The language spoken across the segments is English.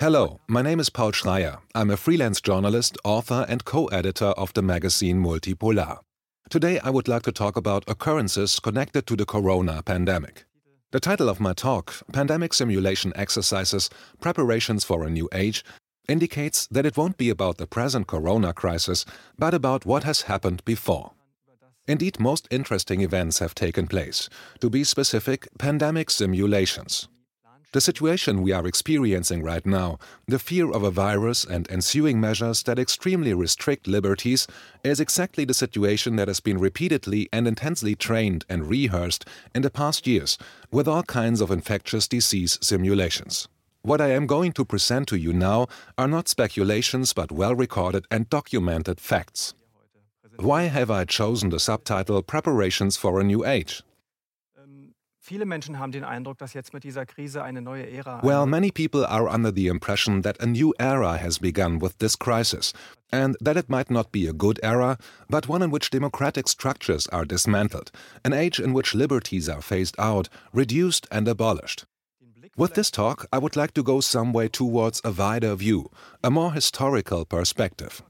Hello, my name is Paul Schreier. I'm a freelance journalist, author, and co editor of the magazine Multipolar. Today, I would like to talk about occurrences connected to the corona pandemic. The title of my talk, Pandemic Simulation Exercises Preparations for a New Age, indicates that it won't be about the present corona crisis, but about what has happened before. Indeed, most interesting events have taken place. To be specific, pandemic simulations. The situation we are experiencing right now, the fear of a virus and ensuing measures that extremely restrict liberties, is exactly the situation that has been repeatedly and intensely trained and rehearsed in the past years with all kinds of infectious disease simulations. What I am going to present to you now are not speculations but well recorded and documented facts. Why have I chosen the subtitle Preparations for a New Age? Well, many people are under the impression that a new era has begun with this crisis, and that it might not be a good era, but one in which democratic structures are dismantled, an age in which liberties are phased out, reduced, and abolished. With this talk, I would like to go some way towards a wider view, a more historical perspective.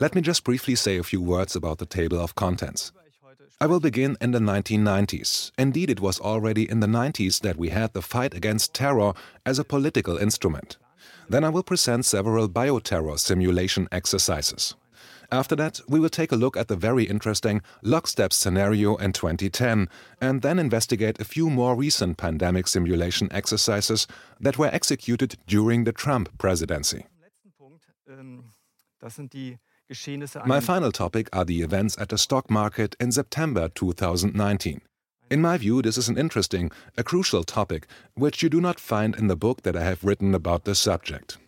Let me just briefly say a few words about the table of contents. I will begin in the 1990s. Indeed, it was already in the 90s that we had the fight against terror as a political instrument. Then I will present several bioterror simulation exercises. After that, we will take a look at the very interesting lockstep scenario in 2010 and then investigate a few more recent pandemic simulation exercises that were executed during the Trump presidency. My final topic are the events at the stock market in September 2019. In my view, this is an interesting, a crucial topic, which you do not find in the book that I have written about this subject.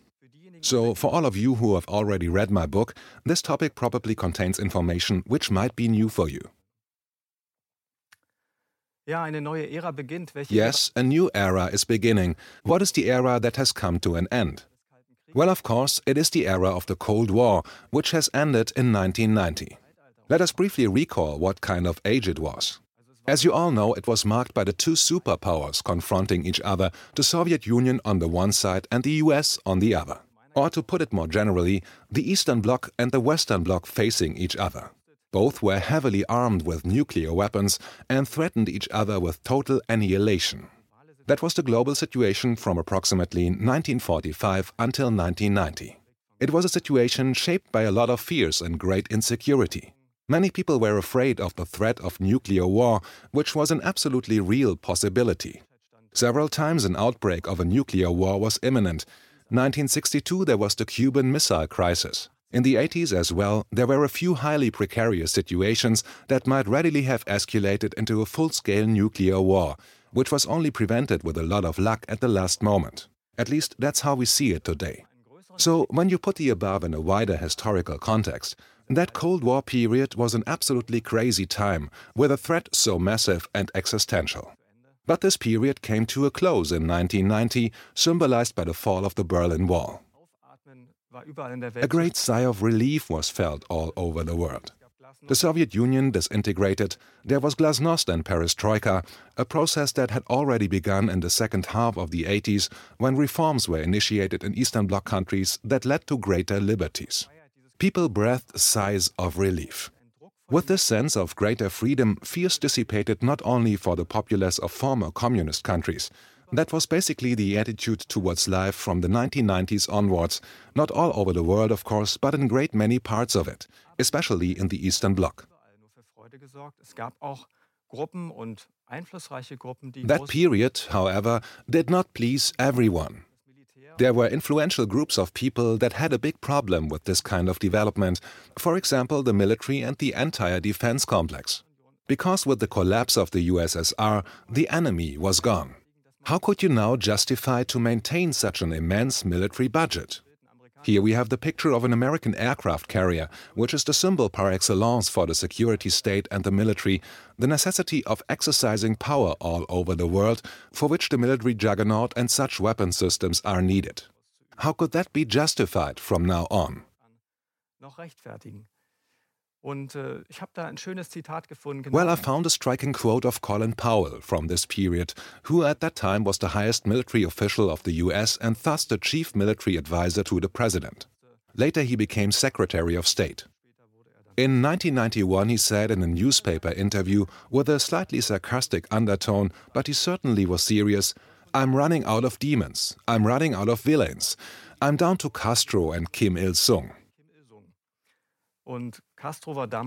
So, for all of you who have already read my book, this topic probably contains information which might be new for you. Yes, a new era is beginning. What is the era that has come to an end? Well, of course, it is the era of the Cold War, which has ended in 1990. Let us briefly recall what kind of age it was. As you all know, it was marked by the two superpowers confronting each other, the Soviet Union on the one side and the US on the other. Or to put it more generally, the Eastern Bloc and the Western Bloc facing each other. Both were heavily armed with nuclear weapons and threatened each other with total annihilation. That was the global situation from approximately 1945 until 1990. It was a situation shaped by a lot of fears and great insecurity. Many people were afraid of the threat of nuclear war, which was an absolutely real possibility. Several times an outbreak of a nuclear war was imminent. 1962 there was the Cuban Missile Crisis. In the 80s as well, there were a few highly precarious situations that might readily have escalated into a full-scale nuclear war, which was only prevented with a lot of luck at the last moment. At least that's how we see it today. So, when you put the above in a wider historical context, that Cold War period was an absolutely crazy time, with a threat so massive and existential. But this period came to a close in 1990, symbolized by the fall of the Berlin Wall. A great sigh of relief was felt all over the world. The Soviet Union disintegrated, there was glasnost and perestroika, a process that had already begun in the second half of the 80s when reforms were initiated in Eastern Bloc countries that led to greater liberties. People breathed sighs of relief. With this sense of greater freedom, fears dissipated not only for the populace of former communist countries, that was basically the attitude towards life from the 1990s onwards, not all over the world, of course, but in great many parts of it, especially in the Eastern Bloc. That period, however, did not please everyone. There were influential groups of people that had a big problem with this kind of development, for example, the military and the entire defense complex. Because with the collapse of the USSR, the enemy was gone. How could you now justify to maintain such an immense military budget? Here we have the picture of an American aircraft carrier, which is the symbol par excellence for the security state and the military, the necessity of exercising power all over the world, for which the military juggernaut and such weapon systems are needed. How could that be justified from now on? Äh, well, I found a striking quote of Colin Powell from this period, who at that time was the highest military official of the US and thus the chief military advisor to the president. Later, he became Secretary of State. In 1991, he said in a newspaper interview with a slightly sarcastic undertone, but he certainly was serious I'm running out of demons. I'm running out of villains. I'm down to Castro and Kim Il sung.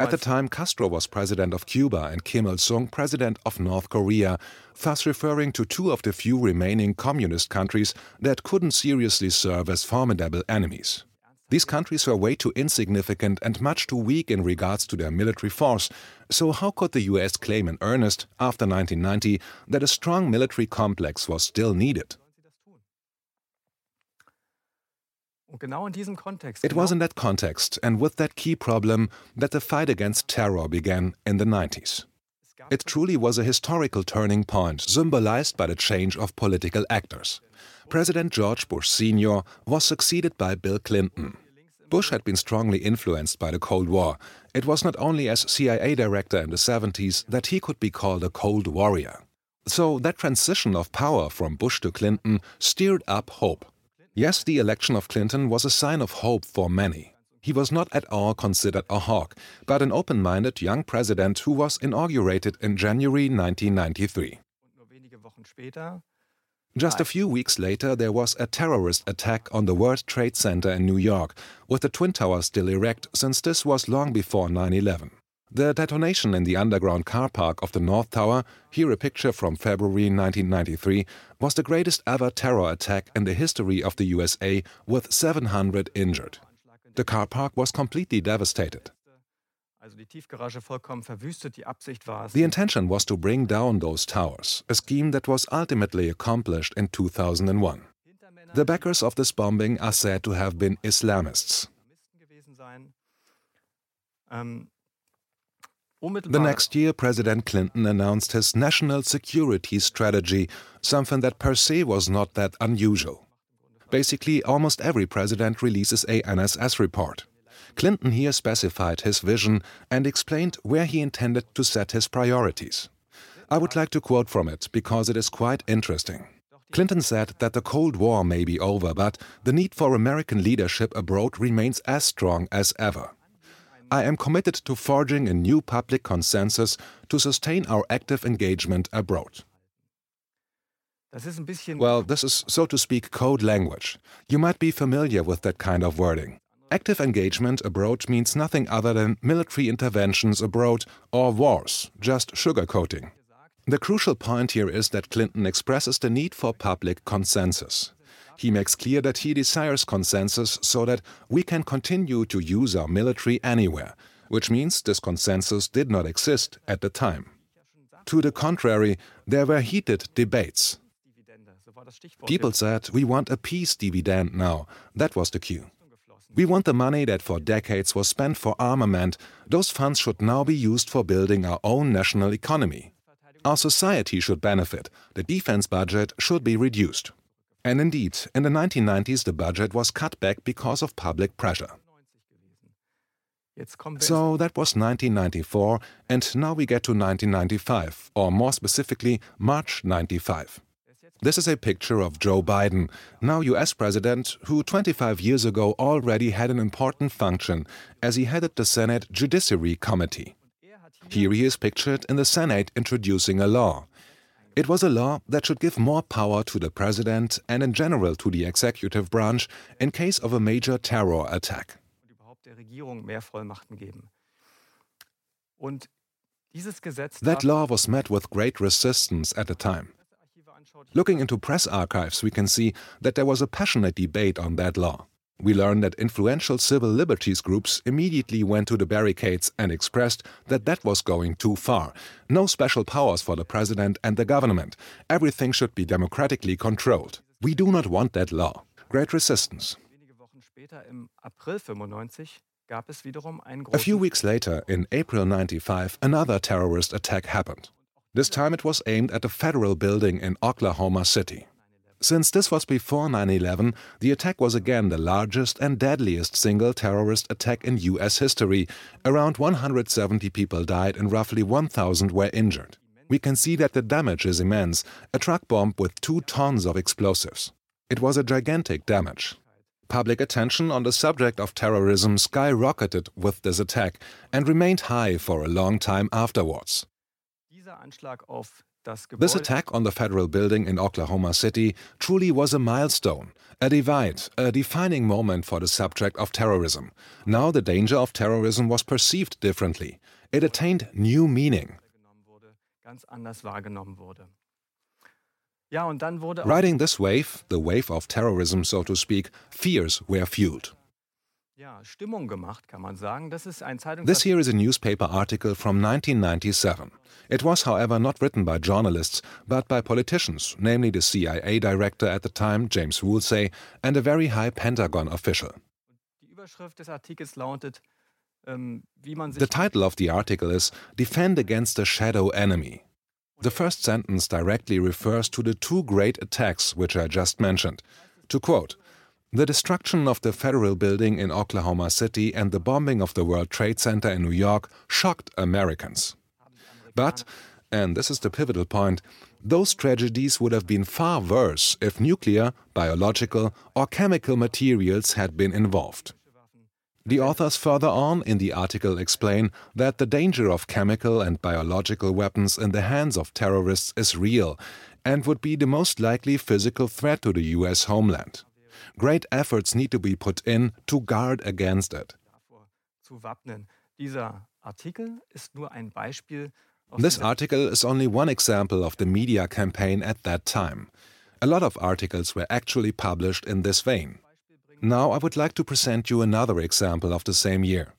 At the time, Castro was president of Cuba and Kim Il sung president of North Korea, thus referring to two of the few remaining communist countries that couldn't seriously serve as formidable enemies. These countries were way too insignificant and much too weak in regards to their military force, so how could the US claim in earnest, after 1990, that a strong military complex was still needed? It was in that context and with that key problem that the fight against terror began in the 90s. It truly was a historical turning point symbolized by the change of political actors. President George Bush Sr. was succeeded by Bill Clinton. Bush had been strongly influenced by the Cold War. It was not only as CIA director in the 70s that he could be called a Cold Warrior. So that transition of power from Bush to Clinton stirred up hope. Yes, the election of Clinton was a sign of hope for many. He was not at all considered a hawk, but an open minded young president who was inaugurated in January 1993. Just a few weeks later, there was a terrorist attack on the World Trade Center in New York, with the Twin Towers still erect, since this was long before 9 11. The detonation in the underground car park of the North Tower, here a picture from February 1993, was the greatest ever terror attack in the history of the USA, with 700 injured. The car park was completely devastated. The intention was to bring down those towers, a scheme that was ultimately accomplished in 2001. The backers of this bombing are said to have been Islamists. The next year, President Clinton announced his national security strategy, something that per se was not that unusual. Basically, almost every president releases a NSS report. Clinton here specified his vision and explained where he intended to set his priorities. I would like to quote from it because it is quite interesting. Clinton said that the Cold War may be over, but the need for American leadership abroad remains as strong as ever. I am committed to forging a new public consensus to sustain our active engagement abroad. Well, this is, so to speak, code language. You might be familiar with that kind of wording. Active engagement abroad means nothing other than military interventions abroad or wars, just sugarcoating. The crucial point here is that Clinton expresses the need for public consensus. He makes clear that he desires consensus so that we can continue to use our military anywhere, which means this consensus did not exist at the time. To the contrary, there were heated debates. People said, We want a peace dividend now. That was the cue. We want the money that for decades was spent for armament. Those funds should now be used for building our own national economy. Our society should benefit. The defense budget should be reduced. And indeed, in the 1990s, the budget was cut back because of public pressure. So that was 1994, and now we get to 1995, or more specifically, March 95. This is a picture of Joe Biden, now US President, who 25 years ago already had an important function as he headed the Senate Judiciary Committee. Here he is pictured in the Senate introducing a law. It was a law that should give more power to the president and in general to the executive branch in case of a major terror attack. That law was met with great resistance at the time. Looking into press archives, we can see that there was a passionate debate on that law. We learn that influential civil liberties groups immediately went to the barricades and expressed that that was going too far. No special powers for the president and the government. Everything should be democratically controlled. We do not want that law. Great resistance. A few weeks later, in April 95, another terrorist attack happened. This time it was aimed at a federal building in Oklahoma City. Since this was before 9 11, the attack was again the largest and deadliest single terrorist attack in US history. Around 170 people died and roughly 1,000 were injured. We can see that the damage is immense a truck bomb with two tons of explosives. It was a gigantic damage. Public attention on the subject of terrorism skyrocketed with this attack and remained high for a long time afterwards. This attack on the federal building in Oklahoma City truly was a milestone, a divide, a defining moment for the subject of terrorism. Now the danger of terrorism was perceived differently. It attained new meaning. Riding this wave, the wave of terrorism, so to speak, fears were fueled. This here is a newspaper article from 1997. It was, however, not written by journalists, but by politicians, namely the CIA director at the time, James Woolsey, and a very high Pentagon official. Ähm, the title of the article is Defend Against a Shadow Enemy. The first sentence directly refers to the two great attacks which I just mentioned. To quote, the destruction of the federal building in Oklahoma City and the bombing of the World Trade Center in New York shocked Americans. But, and this is the pivotal point, those tragedies would have been far worse if nuclear, biological, or chemical materials had been involved. The authors further on in the article explain that the danger of chemical and biological weapons in the hands of terrorists is real and would be the most likely physical threat to the US homeland. Great efforts need to be put in to guard against it. This article is only one example of the media campaign at that time. A lot of articles were actually published in this vein. Now I would like to present you another example of the same year.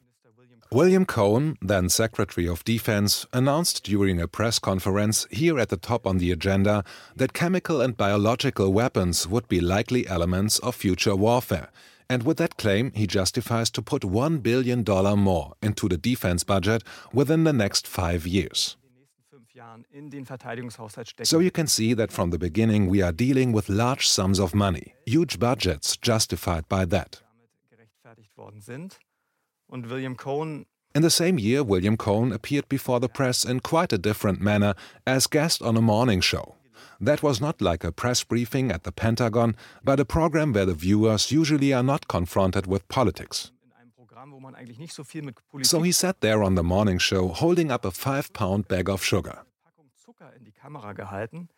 William Cohen, then Secretary of Defense, announced during a press conference here at the top on the agenda that chemical and biological weapons would be likely elements of future warfare. And with that claim, he justifies to put $1 billion more into the defense budget within the next five years. So you can see that from the beginning we are dealing with large sums of money, huge budgets justified by that. In the same year, William Cohen appeared before the press in quite a different manner as guest on a morning show. That was not like a press briefing at the Pentagon, but a program where the viewers usually are not confronted with politics. So he sat there on the morning show holding up a five pound bag of sugar.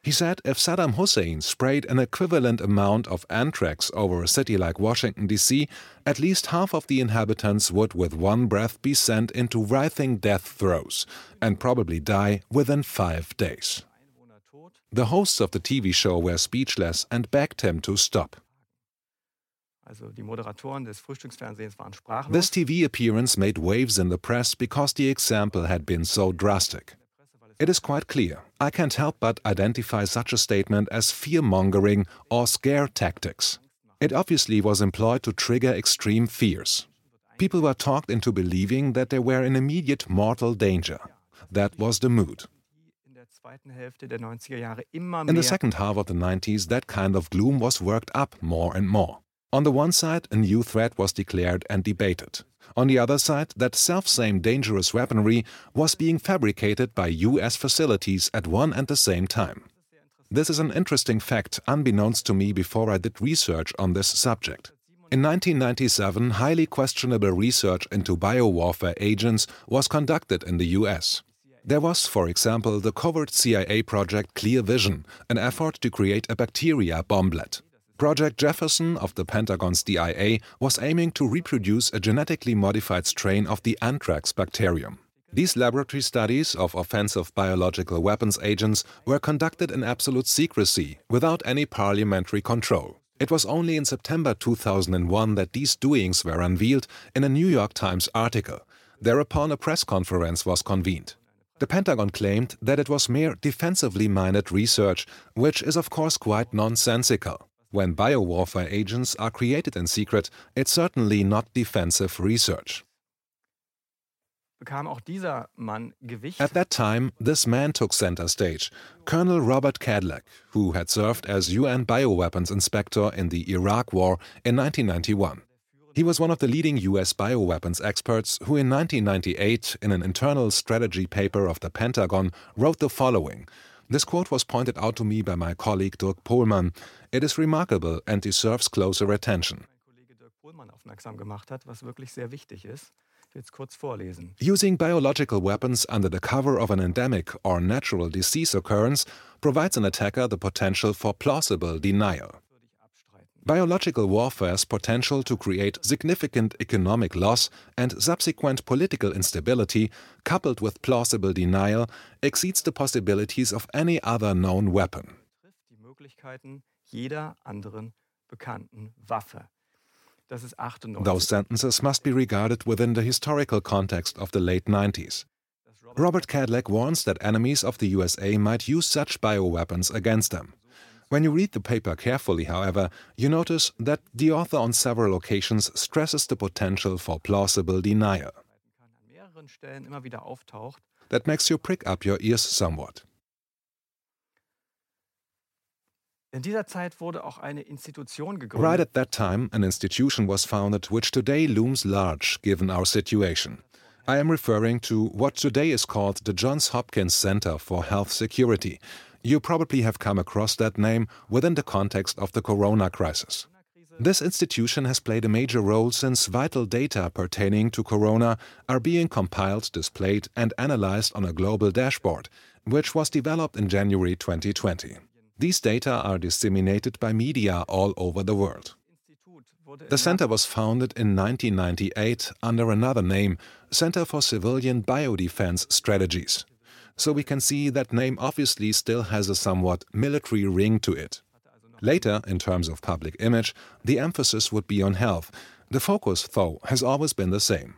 He said if Saddam Hussein sprayed an equivalent amount of anthrax over a city like Washington, D.C., at least half of the inhabitants would with one breath be sent into writhing death throes and probably die within five days. The hosts of the TV show were speechless and begged him to stop. This TV appearance made waves in the press because the example had been so drastic. It is quite clear. I can't help but identify such a statement as fear mongering or scare tactics. It obviously was employed to trigger extreme fears. People were talked into believing that they were in immediate mortal danger. That was the mood. In the second half of the 90s, that kind of gloom was worked up more and more. On the one side, a new threat was declared and debated. On the other side, that self-same dangerous weaponry was being fabricated by US facilities at one and the same time. This is an interesting fact unbeknownst to me before I did research on this subject. In 1997, highly questionable research into biowarfare agents was conducted in the US. There was, for example, the covert CIA project Clear Vision, an effort to create a bacteria bomblet. Project Jefferson of the Pentagon's DIA was aiming to reproduce a genetically modified strain of the anthrax bacterium. These laboratory studies of offensive biological weapons agents were conducted in absolute secrecy, without any parliamentary control. It was only in September 2001 that these doings were unveiled in a New York Times article. Thereupon, a press conference was convened. The Pentagon claimed that it was mere defensively minded research, which is of course quite nonsensical. When biowarfare agents are created in secret, it's certainly not defensive research. At that time, this man took center stage, Colonel Robert Kadlec, who had served as UN bioweapons inspector in the Iraq War in 1991. He was one of the leading US bioweapons experts who in 1998, in an internal strategy paper of the Pentagon, wrote the following. This quote was pointed out to me by my colleague Dirk Pohlmann. It is remarkable and deserves closer attention. Using biological weapons under the cover of an endemic or natural disease occurrence provides an attacker the potential for plausible denial. Biological warfare's potential to create significant economic loss and subsequent political instability, coupled with plausible denial, exceeds the possibilities of any other known weapon. Those sentences must be regarded within the historical context of the late 90s. Robert Kadlec warns that enemies of the USA might use such bioweapons against them. When you read the paper carefully, however, you notice that the author on several occasions stresses the potential for plausible denial. That makes you prick up your ears somewhat. Right at that time, an institution was founded which today looms large given our situation. I am referring to what today is called the Johns Hopkins Center for Health Security. You probably have come across that name within the context of the corona crisis. This institution has played a major role since vital data pertaining to corona are being compiled, displayed, and analyzed on a global dashboard, which was developed in January 2020. These data are disseminated by media all over the world. The center was founded in 1998 under another name, Center for Civilian Biodefense Strategies. So we can see that name obviously still has a somewhat military ring to it. Later, in terms of public image, the emphasis would be on health. The focus, though, has always been the same.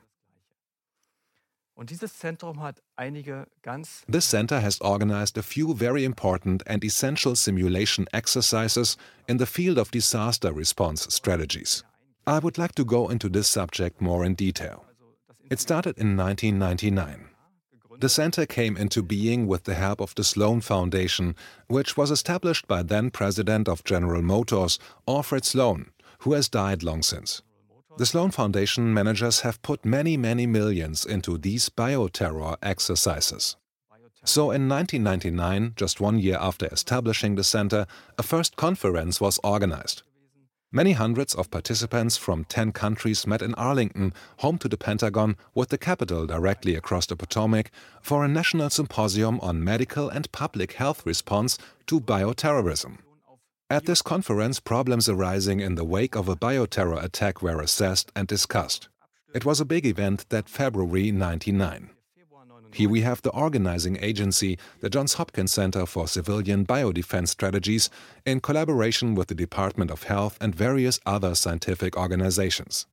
This center has organized a few very important and essential simulation exercises in the field of disaster response strategies. I would like to go into this subject more in detail. It started in 1999. The center came into being with the help of the Sloan Foundation, which was established by then President of General Motors, Alfred Sloan, who has died long since. The Sloan Foundation managers have put many, many millions into these bioterror exercises. So in 1999, just one year after establishing the center, a first conference was organized. Many hundreds of participants from 10 countries met in Arlington, home to the Pentagon, with the capital directly across the Potomac, for a national symposium on medical and public health response to bioterrorism. At this conference, problems arising in the wake of a bioterror attack were assessed and discussed. It was a big event that February 99. Here we have the organizing agency, the Johns Hopkins Center for Civilian Biodefense Strategies, in collaboration with the Department of Health and various other scientific organizations.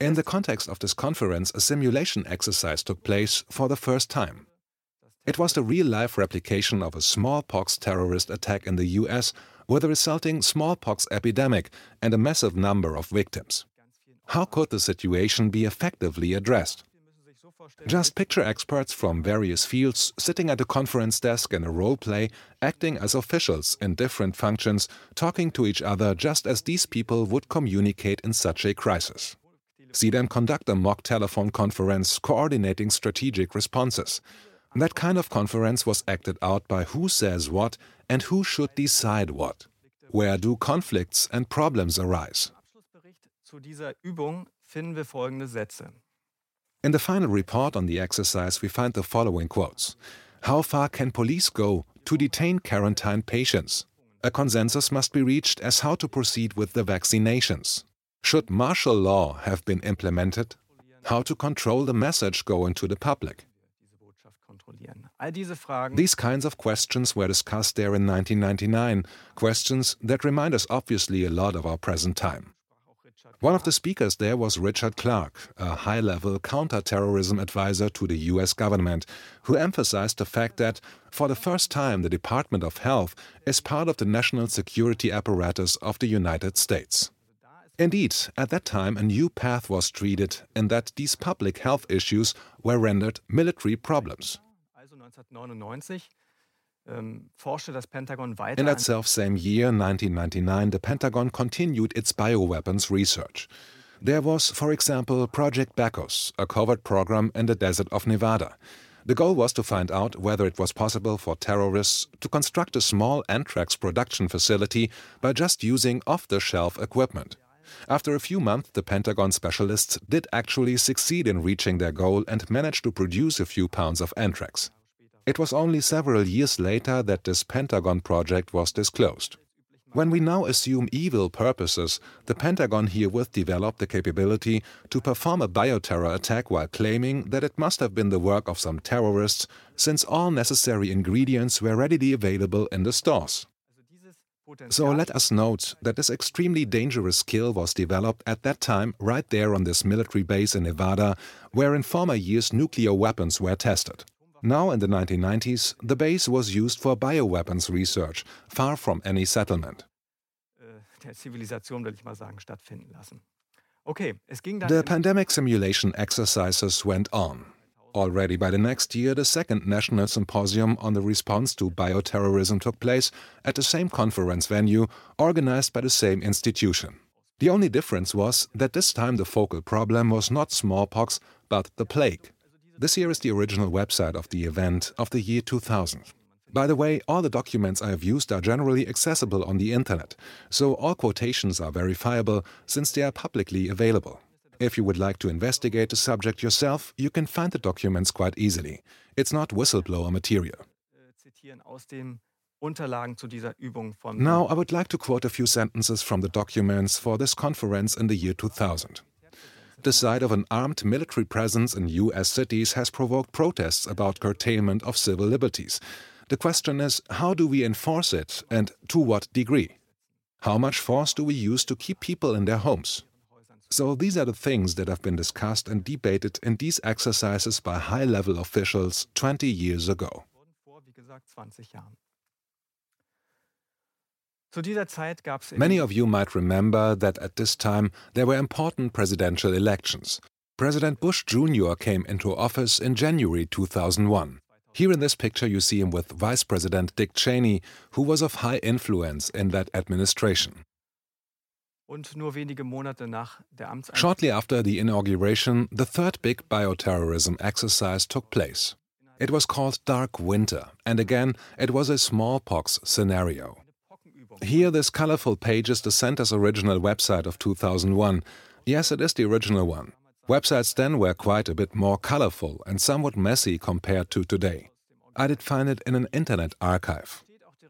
In the context of this conference, a simulation exercise took place for the first time. It was the real-life replication of a smallpox terrorist attack in the US with a resulting smallpox epidemic and a massive number of victims. How could the situation be effectively addressed? Just picture experts from various fields sitting at a conference desk in a role play, acting as officials in different functions, talking to each other just as these people would communicate in such a crisis. See them conduct a mock telephone conference coordinating strategic responses. That kind of conference was acted out by who says what and who should decide what. Where do conflicts and problems arise? In the final report on the exercise, we find the following quotes How far can police go to detain quarantine patients? A consensus must be reached as how to proceed with the vaccinations. Should martial law have been implemented? How to control the message going to the public? These kinds of questions were discussed there in 1999, questions that remind us obviously a lot of our present time. One of the speakers there was Richard Clarke, a high level counterterrorism advisor to the US government, who emphasized the fact that, for the first time, the Department of Health is part of the national security apparatus of the United States. Indeed, at that time a new path was treated in that these public health issues were rendered military problems. Also 1999 ähm, forschte das Pentagon weiter. In that self-same year, 1999, the Pentagon continued its bioweapons research. There was, for example, Project Bacchus, a covert program in the desert of Nevada. The goal was to find out whether it was possible for terrorists to construct a small anthrax production facility by just using off-the-shelf equipment. After a few months, the Pentagon specialists did actually succeed in reaching their goal and managed to produce a few pounds of anthrax. It was only several years later that this Pentagon project was disclosed. When we now assume evil purposes, the Pentagon herewith developed the capability to perform a bioterror attack while claiming that it must have been the work of some terrorists, since all necessary ingredients were readily available in the stores. So let us note that this extremely dangerous skill was developed at that time right there on this military base in Nevada, where in former years nuclear weapons were tested. Now, in the 1990s, the base was used for bioweapons research, far from any settlement. äh, der Zivilisation, will ich mal sagen, stattfinden lassen. Okay, es ging dann The pandemic simulation exercises went on. Already by the next year, the second National Symposium on the Response to Bioterrorism took place at the same conference venue, organized by the same institution. The only difference was that this time the focal problem was not smallpox, but the plague. This here is the original website of the event of the year 2000. By the way, all the documents I have used are generally accessible on the internet, so all quotations are verifiable since they are publicly available. If you would like to investigate the subject yourself, you can find the documents quite easily. It's not whistleblower material. zitieren aus den Unterlagen zu dieser Übung von Now, I would like to quote a few sentences from the documents for this conference in the year 2000. The sight of an armed military presence in US cities has provoked protests about curtailment of civil liberties. The question is how do we enforce it and to what degree? How much force do we use to keep people in their homes? So, these are the things that have been discussed and debated in these exercises by high level officials 20 years ago. wurden vor, wie gesagt, 20 Jahren. Zu dieser Zeit gab es Many of you might remember that at this time there were important presidential elections. President Bush Jr. came into office in January 2001. Here in this picture, you see him with Vice President Dick Cheney, who was of high influence in that administration. und nur wenige Monate nach der Amtseinführung Shortly after the inauguration, the third big bioterrorism exercise took place. It was called Dark Winter, and again, it was a smallpox scenario. Here, this colorful page is the center's original website of 2001. Yes, it is the original one. Websites then were quite a bit more colorful and somewhat messy compared to today. I did find it in an internet archive.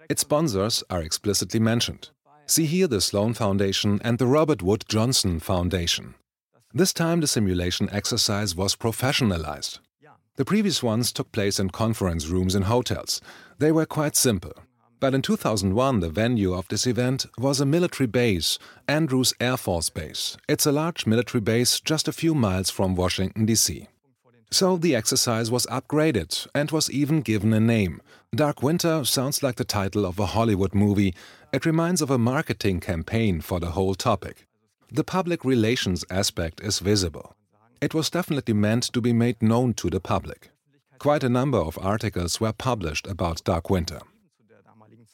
Its sponsors are explicitly mentioned. See here the Sloan Foundation and the Robert Wood Johnson Foundation. This time the simulation exercise was professionalized. The previous ones took place in conference rooms in hotels. They were quite simple. But in 2001, the venue of this event was a military base, Andrews Air Force Base. It's a large military base just a few miles from Washington, D.C. So the exercise was upgraded and was even given a name. Dark Winter sounds like the title of a Hollywood movie. It reminds of a marketing campaign for the whole topic. The public relations aspect is visible. It was definitely meant to be made known to the public. Quite a number of articles were published about Dark Winter.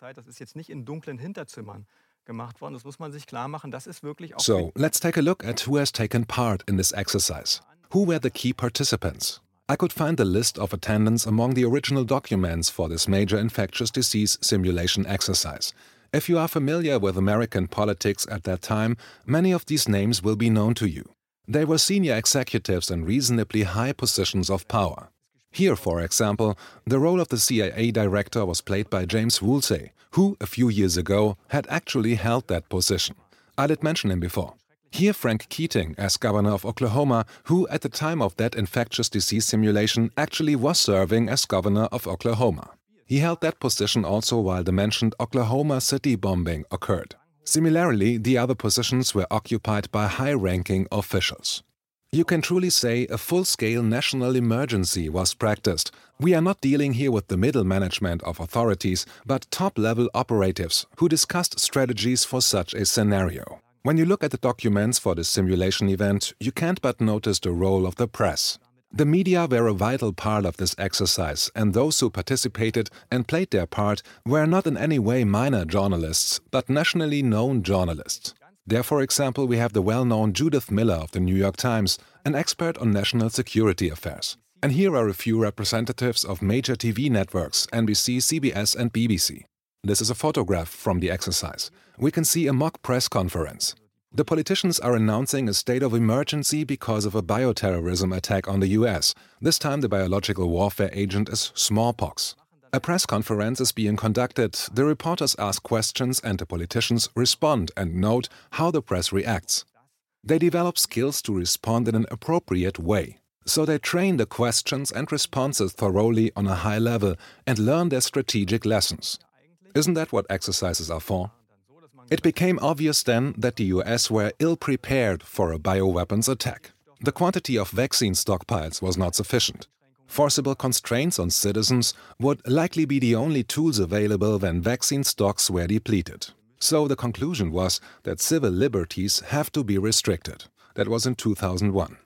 Zu der damaligen Zeit. Das ist jetzt nicht in dunklen Hinterzimmern gemacht worden. Das muss man sich klar machen. Das ist wirklich auch So, let's take a look at who has taken part in this exercise. Who were the key participants? I could find the list of attendance among the original documents for this major infectious disease simulation exercise. If you are familiar with American politics at that time, many of these names will be known to you. They were senior executives in reasonably high positions of power. Here, for example, the role of the CIA director was played by James Woolsey, who, a few years ago, had actually held that position. I did mention him before. Here, Frank Keating, as governor of Oklahoma, who at the time of that infectious disease simulation actually was serving as governor of Oklahoma. He held that position also while the mentioned Oklahoma City bombing occurred. Similarly, the other positions were occupied by high ranking officials. You can truly say a full scale national emergency was practiced. We are not dealing here with the middle management of authorities, but top level operatives who discussed strategies for such a scenario. When you look at the documents for this simulation event, you can't but notice the role of the press. The media were a vital part of this exercise, and those who participated and played their part were not in any way minor journalists, but nationally known journalists. There, for example, we have the well known Judith Miller of the New York Times, an expert on national security affairs. And here are a few representatives of major TV networks NBC, CBS, and BBC. This is a photograph from the exercise. We can see a mock press conference. The politicians are announcing a state of emergency because of a bioterrorism attack on the US. This time, the biological warfare agent is smallpox. A press conference is being conducted, the reporters ask questions, and the politicians respond and note how the press reacts. They develop skills to respond in an appropriate way. So they train the questions and responses thoroughly on a high level and learn their strategic lessons. Isn't that what exercises are for? It became obvious then that the US were ill prepared for a bioweapons attack. The quantity of vaccine stockpiles was not sufficient. Forcible constraints on citizens would likely be the only tools available when vaccine stocks were depleted. So the conclusion was that civil liberties have to be restricted. That was in 2001.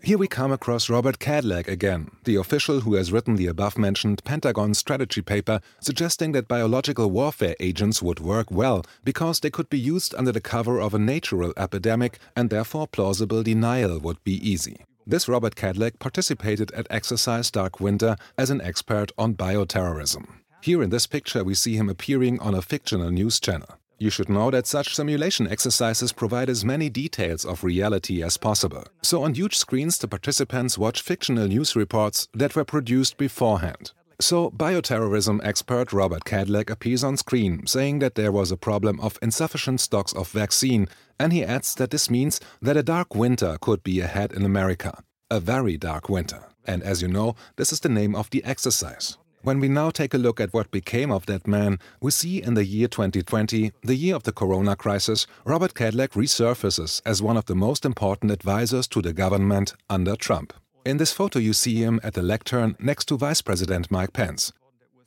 Here we come across Robert Kadlec again, the official who has written the above mentioned Pentagon strategy paper suggesting that biological warfare agents would work well because they could be used under the cover of a natural epidemic and therefore plausible denial would be easy. This Robert Kadlec participated at Exercise Dark Winter as an expert on bioterrorism. Here in this picture we see him appearing on a fictional news channel. You should know that such simulation exercises provide as many details of reality as possible. So on huge screens the participants watch fictional news reports that were produced beforehand. So bioterrorism expert Robert Kadlec appears on screen saying that there was a problem of insufficient stocks of vaccine and he adds that this means that a dark winter could be ahead in America. A very dark winter. And as you know, this is the name of the exercise. When we now take a look at what became of that man, we see in the year 2020, the year of the corona crisis, Robert Kadlec resurfaces as one of the most important advisors to the government under Trump. In this photo, you see him at the lectern next to Vice President Mike Pence.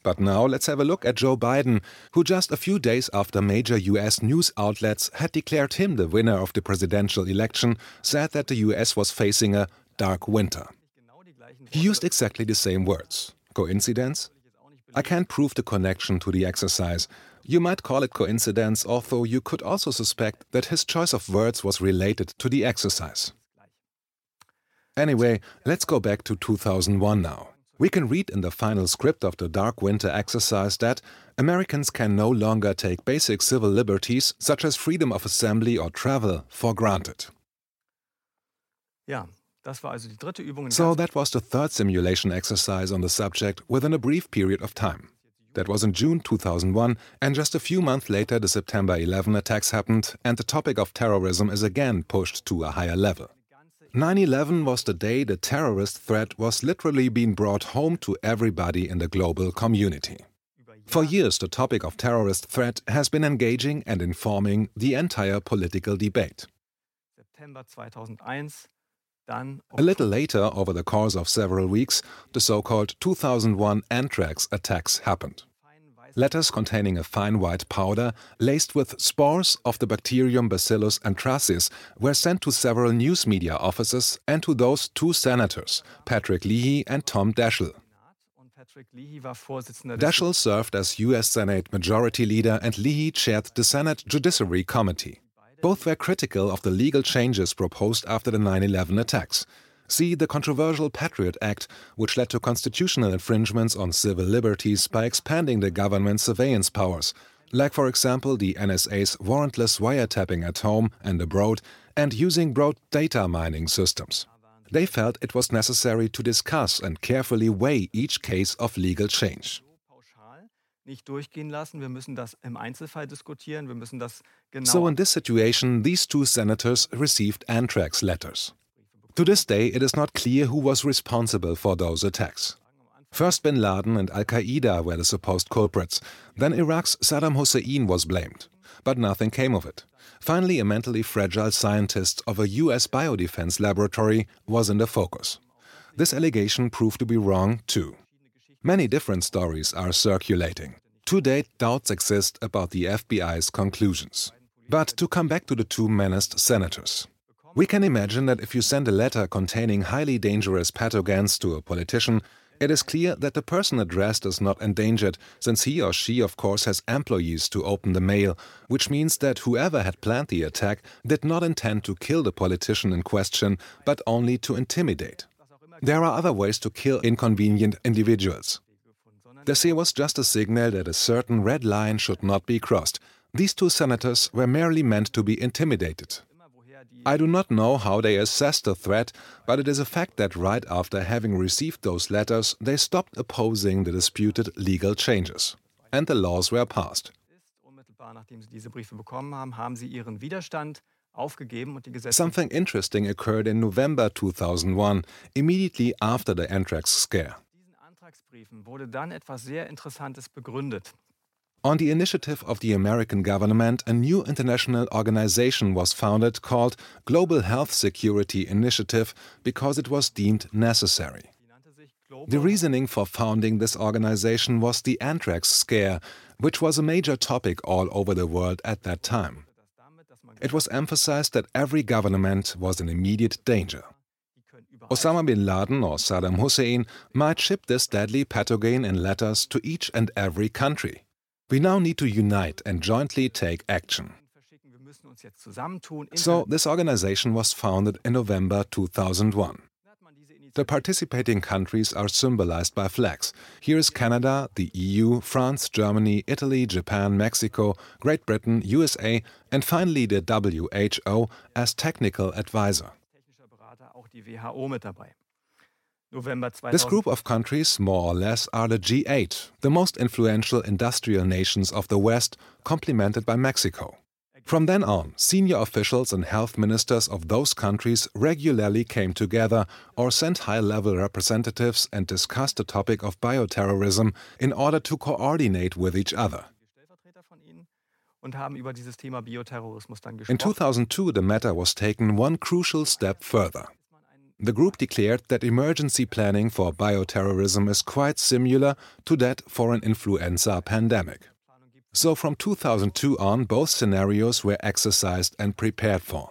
But now let's have a look at Joe Biden, who just a few days after major US news outlets had declared him the winner of the presidential election, said that the US was facing a dark winter. He used exactly the same words. Coincidence? I can't prove the connection to the exercise. You might call it coincidence, although you could also suspect that his choice of words was related to the exercise. Anyway, let's go back to 2001 now. We can read in the final script of the Dark Winter exercise that Americans can no longer take basic civil liberties, such as freedom of assembly or travel, for granted. Ja, Das war also die dritte Übung. So that was the third simulation exercise on the subject within a brief period of time. That was in June 2001, and just a few months later, the September 11 attacks happened, and the topic of terrorism is again pushed to a higher level. 9 11 was the day the terrorist threat was literally being brought home to everybody in the global community. For years, the topic of terrorist threat has been engaging and informing the entire political debate. September 2001 a little later, over the course of several weeks, the so-called 2001 anthrax attacks happened. Letters containing a fine white powder laced with spores of the bacterium Bacillus anthracis were sent to several news media offices and to those two senators, Patrick Leahy and Tom Daschle. Daschle served as U.S. Senate Majority Leader and Leahy chaired the Senate Judiciary Committee. Both were critical of the legal changes proposed after the 9 11 attacks. See the controversial Patriot Act, which led to constitutional infringements on civil liberties by expanding the government's surveillance powers, like, for example, the NSA's warrantless wiretapping at home and abroad, and using broad data mining systems. They felt it was necessary to discuss and carefully weigh each case of legal change nicht durchgehen lassen. Wir müssen das im Einzelfall diskutieren. Wir müssen das genau. So in this situation, these two senators received anthrax letters. To this day, it is not clear who was responsible for those attacks. First bin Laden and Al Qaeda were the supposed culprits. Then Iraq's Saddam Hussein was blamed. But nothing came of it. Finally, a mentally fragile scientist of a US biodefense laboratory was in the focus. This allegation proved to be wrong, too. Many different stories are circulating. To date, doubts exist about the FBI's conclusions. But to come back to the two menaced senators. We can imagine that if you send a letter containing highly dangerous pathogens to a politician, it is clear that the person addressed is not endangered, since he or she, of course, has employees to open the mail, which means that whoever had planned the attack did not intend to kill the politician in question, but only to intimidate. There are other ways to kill inconvenient individuals. This here was just a signal that a certain red line should not be crossed. These two senators were merely meant to be intimidated. I do not know how they assessed the threat, but it is a fact that right after having received those letters, they stopped opposing the disputed legal changes. And the laws were passed. Something interesting occurred in November 2001, immediately after the anthrax scare. On the initiative of the American government, a new international organization was founded called Global Health Security Initiative because it was deemed necessary. The reasoning for founding this organization was the anthrax scare, which was a major topic all over the world at that time. It was emphasized that every government was in immediate danger. Osama bin Laden or Saddam Hussein might ship this deadly pathogen in letters to each and every country. We now need to unite and jointly take action. So, this organization was founded in November 2001. The participating countries are symbolized by flags. Here is Canada, the EU, France, Germany, Italy, Japan, Mexico, Great Britain, USA, and finally the WHO as technical advisor. This group of countries, more or less, are the G8, the most influential industrial nations of the West, complemented by Mexico. From then on, senior officials and health ministers of those countries regularly came together or sent high level representatives and discussed the topic of bioterrorism in order to coordinate with each other. In 2002, the matter was taken one crucial step further. The group declared that emergency planning for bioterrorism is quite similar to that for an influenza pandemic. So from 2002 on, both scenarios were exercised and prepared for.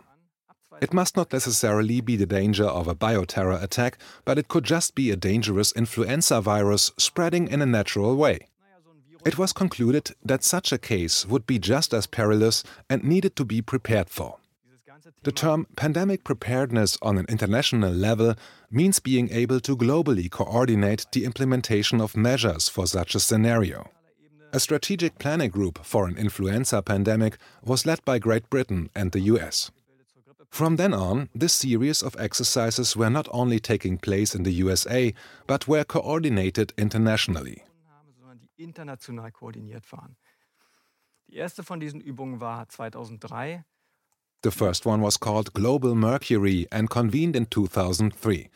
It must not necessarily be the danger of a bioterror attack, but it could just be a dangerous influenza virus spreading in a natural way. It was concluded that such a case would be just as perilous and needed to be prepared for. The term pandemic preparedness on an international level means being able to globally coordinate the implementation of measures for such a scenario. A strategic planning group for an influenza pandemic was led by Great Britain and the US. From then on, this series of exercises were not only taking place in the USA, but were coordinated internationally. Die erste von diesen Übungen war 2003 the first one was called Global Mercury and convened in 2003.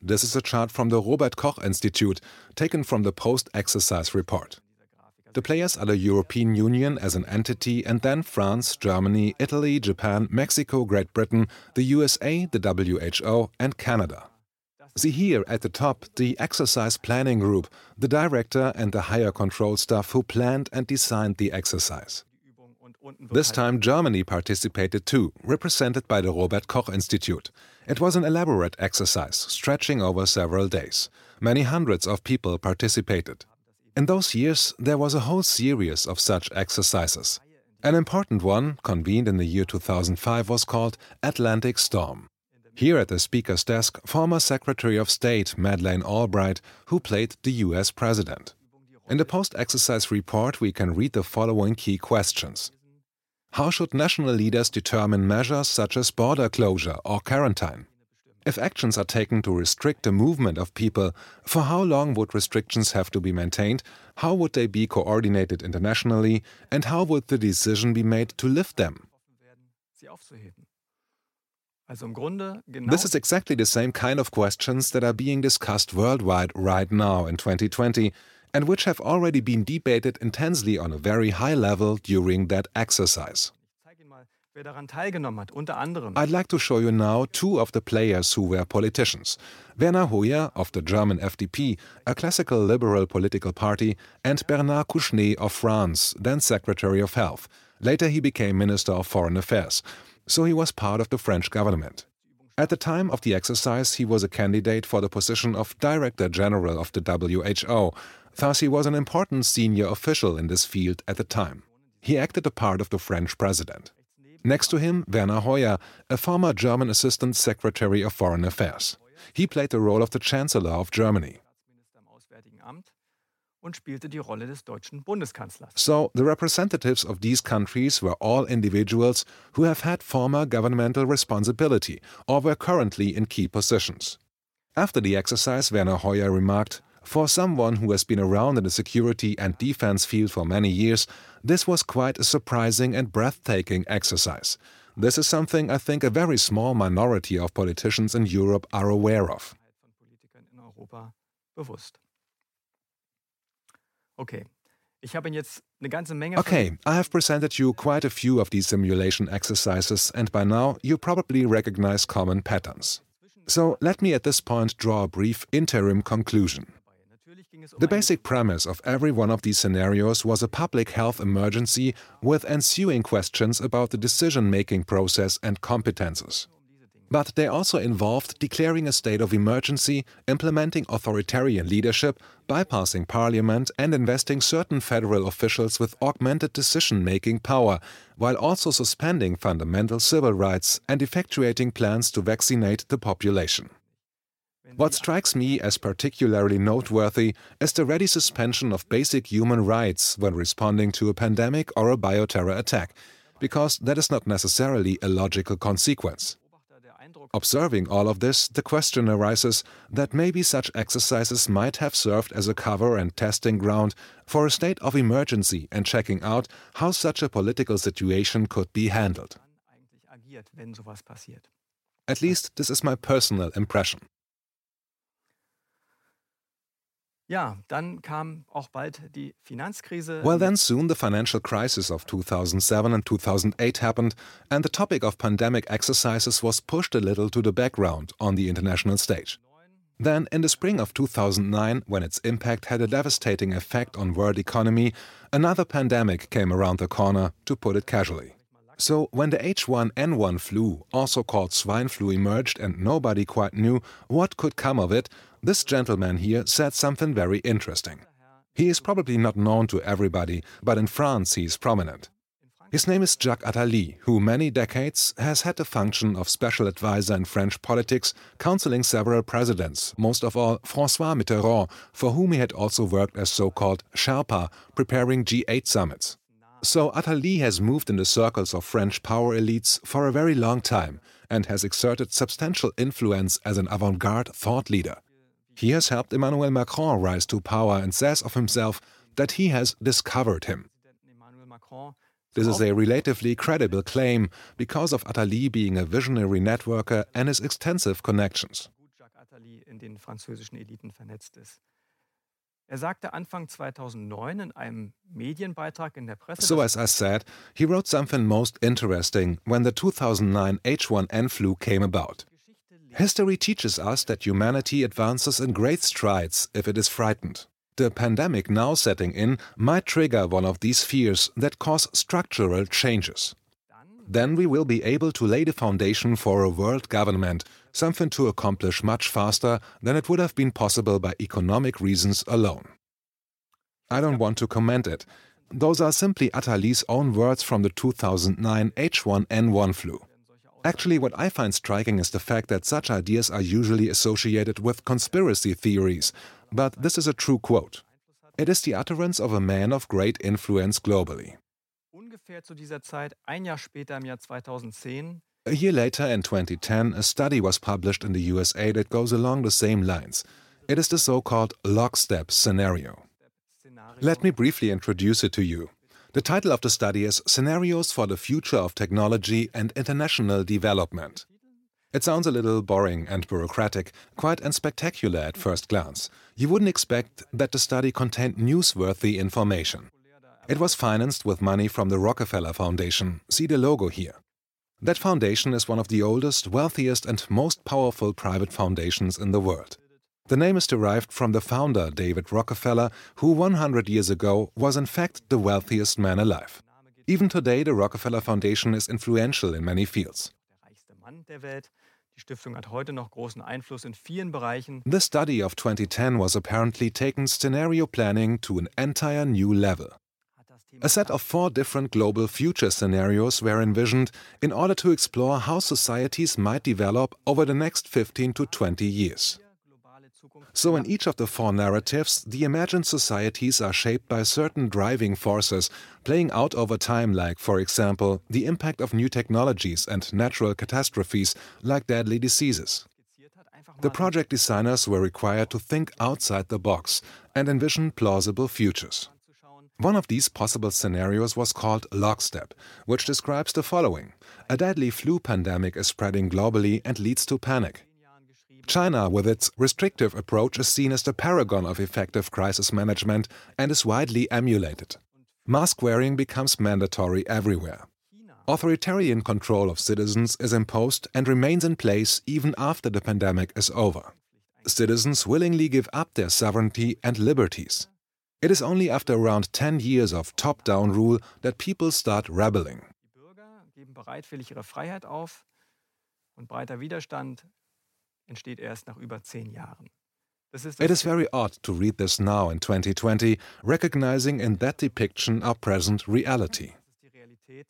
This is a chart from the Robert Koch Institute, taken from the post exercise report. The players are the European Union as an entity, and then France, Germany, Italy, Japan, Mexico, Great Britain, the USA, the WHO, and Canada. See here at the top the exercise planning group, the director and the higher control staff who planned and designed the exercise. This time Germany participated too, represented by the Robert Koch Institute. It was an elaborate exercise, stretching over several days. Many hundreds of people participated. In those years, there was a whole series of such exercises. An important one, convened in the year 2005, was called Atlantic Storm. Here at the speaker's desk, former Secretary of State Madeleine Albright, who played the US President. In the post exercise report, we can read the following key questions. How should national leaders determine measures such as border closure or quarantine? If actions are taken to restrict the movement of people, for how long would restrictions have to be maintained? How would they be coordinated internationally? And how would the decision be made to lift them? This is exactly the same kind of questions that are being discussed worldwide right now in 2020 and which have already been debated intensely on a very high level during that exercise. I'd like to show you now two of the players who were politicians Werner Hoyer of the German FDP, a classical liberal political party, and Bernard Kouchner of France, then Secretary of Health. Later, he became Minister of Foreign Affairs, so he was part of the French government. At the time of the exercise, he was a candidate for the position of Director General of the WHO, thus, he was an important senior official in this field at the time. He acted the part of the French president. Next to him, Werner Hoyer, a former German Assistant Secretary of Foreign Affairs. He played the role of the Chancellor of Germany. So, the representatives of these countries were all individuals who have had former governmental responsibility or were currently in key positions. After the exercise, Werner Hoyer remarked, For someone who has been around in the security and defense field for many years, this was quite a surprising and breathtaking exercise. This is something I think a very small minority of politicians in Europe are aware of. Okay. Okay, I have presented you quite a few of these simulation exercises, and by now you probably recognize common patterns. So let me at this point draw a brief interim conclusion. The basic premise of every one of these scenarios was a public health emergency with ensuing questions about the decision making process and competences. But they also involved declaring a state of emergency, implementing authoritarian leadership, bypassing parliament, and investing certain federal officials with augmented decision making power, while also suspending fundamental civil rights and effectuating plans to vaccinate the population. What strikes me as particularly noteworthy is the ready suspension of basic human rights when responding to a pandemic or a bioterror attack, because that is not necessarily a logical consequence. Observing all of this, the question arises that maybe such exercises might have served as a cover and testing ground for a state of emergency and checking out how such a political situation could be handled. At least this is my personal impression. Ja, dann kam auch bald die Finanzkrise. Well, then soon the financial crisis of 2007 and 2008 happened, and the topic of pandemic exercises was pushed a little to the background on the international stage. Then, in the spring of 2009, when its impact had a devastating effect on world economy, another pandemic came around the corner, to put it casually. So, when the H1N1 flu, also called swine flu, emerged and nobody quite knew what could come of it, this gentleman here said something very interesting. He is probably not known to everybody, but in France he is prominent. His name is Jacques Attali, who many decades has had the function of special advisor in French politics, counseling several presidents, most of all François Mitterrand, for whom he had also worked as so-called Sherpa, preparing G8 summits. So Attali has moved in the circles of French power elites for a very long time and has exerted substantial influence as an avant-garde thought leader. He has helped Emmanuel Macron rise to power and says of himself that he has discovered him. This is a relatively credible claim because of Attali being a visionary networker and his extensive connections. Er sagte Anfang 2009 in einem Medienbeitrag in der Presse. So, as I said, he wrote something most interesting when the 2009 H1N flu came about. History teaches us that humanity advances in great strides if it is frightened. The pandemic now setting in might trigger one of these fears that cause structural changes. Then we will be able to lay the foundation for a world government, something to accomplish much faster than it would have been possible by economic reasons alone. I don't want to comment it. Those are simply Attali's own words from the 2009 H1N1 flu. Actually, what I find striking is the fact that such ideas are usually associated with conspiracy theories, but this is a true quote. It is the utterance of a man of great influence globally. A year later, in 2010, a study was published in the USA that goes along the same lines. It is the so called lockstep scenario. Let me briefly introduce it to you. The title of the study is Scenarios for the Future of Technology and International Development. It sounds a little boring and bureaucratic, quite unspectacular at first glance. You wouldn't expect that the study contained newsworthy information. It was financed with money from the Rockefeller Foundation. See the logo here. That foundation is one of the oldest, wealthiest, and most powerful private foundations in the world. The name is derived from the founder, David Rockefeller, who 100 years ago was in fact the wealthiest man alive. Even today, the Rockefeller Foundation is influential in many fields. Der reichste Mann der Welt. Die Stiftung hat heute noch großen Einfluss in vielen Bereichen. The study of 2010 was apparently taking scenario planning to an entire new level. Hat das Thema A set of four different global future scenarios were envisioned in order to explore how societies might develop over the next 15 to 20 years. So, in each of the four narratives, the imagined societies are shaped by certain driving forces playing out over time, like, for example, the impact of new technologies and natural catastrophes like deadly diseases. The project designers were required to think outside the box and envision plausible futures. One of these possible scenarios was called Lockstep, which describes the following A deadly flu pandemic is spreading globally and leads to panic. China, with its restrictive approach, is seen as the paragon of effective crisis management and is widely emulated. Mask wearing becomes mandatory everywhere. Authoritarian control of citizens is imposed and remains in place even after the pandemic is over. Citizens willingly give up their sovereignty and liberties. It is only after around 10 years of top down rule that people start rebelling. Entsteht erst nach über zehn Jahren. It is very odd to read this now in 2020, recognizing in that depiction our present reality. Das ist die Realität,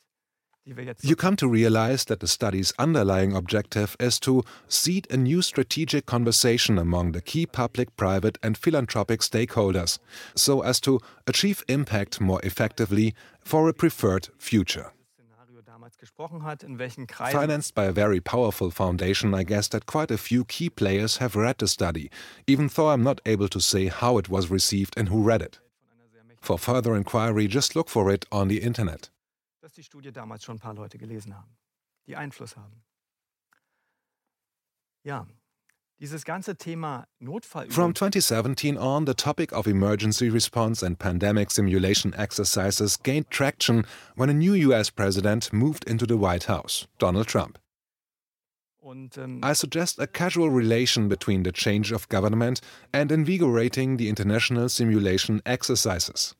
die wir jetzt You come to realize that the study's underlying objective is to seed a new strategic conversation among the key public, private, and philanthropic stakeholders so as to achieve impact more effectively for a preferred future. Gesprochen hat, in welchen Kreisen Financed by a very powerful foundation, I guess that quite a few key players have read the study, even though I'm not able to say how it was received and who read it. For further inquiry, just look for it on the internet. dass die Studie damals schon ein paar Leute gelesen haben, die Einfluss haben. Ja, From 2017 on, the topic of emergency response and pandemic simulation exercises gained traction when a new US president moved into the White House, Donald Trump. ähm, I suggest a casual relation between the change of government and invigorating the international simulation exercises.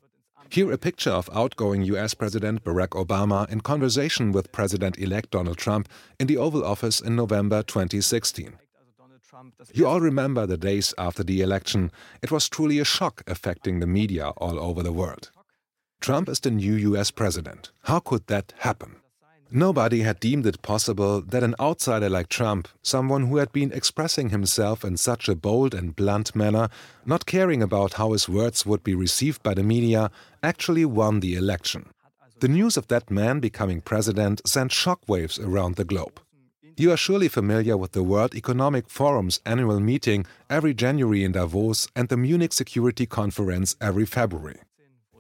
Here, a picture of outgoing US President Barack Obama in conversation with President elect Donald Trump in the Oval Office in November 2016. also Donald Trump das You all remember the days after the election. It was truly a shock affecting the media all over the world. Trump is the new US president. How could that happen? Nobody had deemed it possible that an outsider like Trump, someone who had been expressing himself in such a bold and blunt manner, not caring about how his words would be received by the media, actually won the election. The news of that man becoming president sent shockwaves around the globe. You are surely familiar with the World Economic Forum's annual meeting every January in Davos and the Munich Security Conference every February.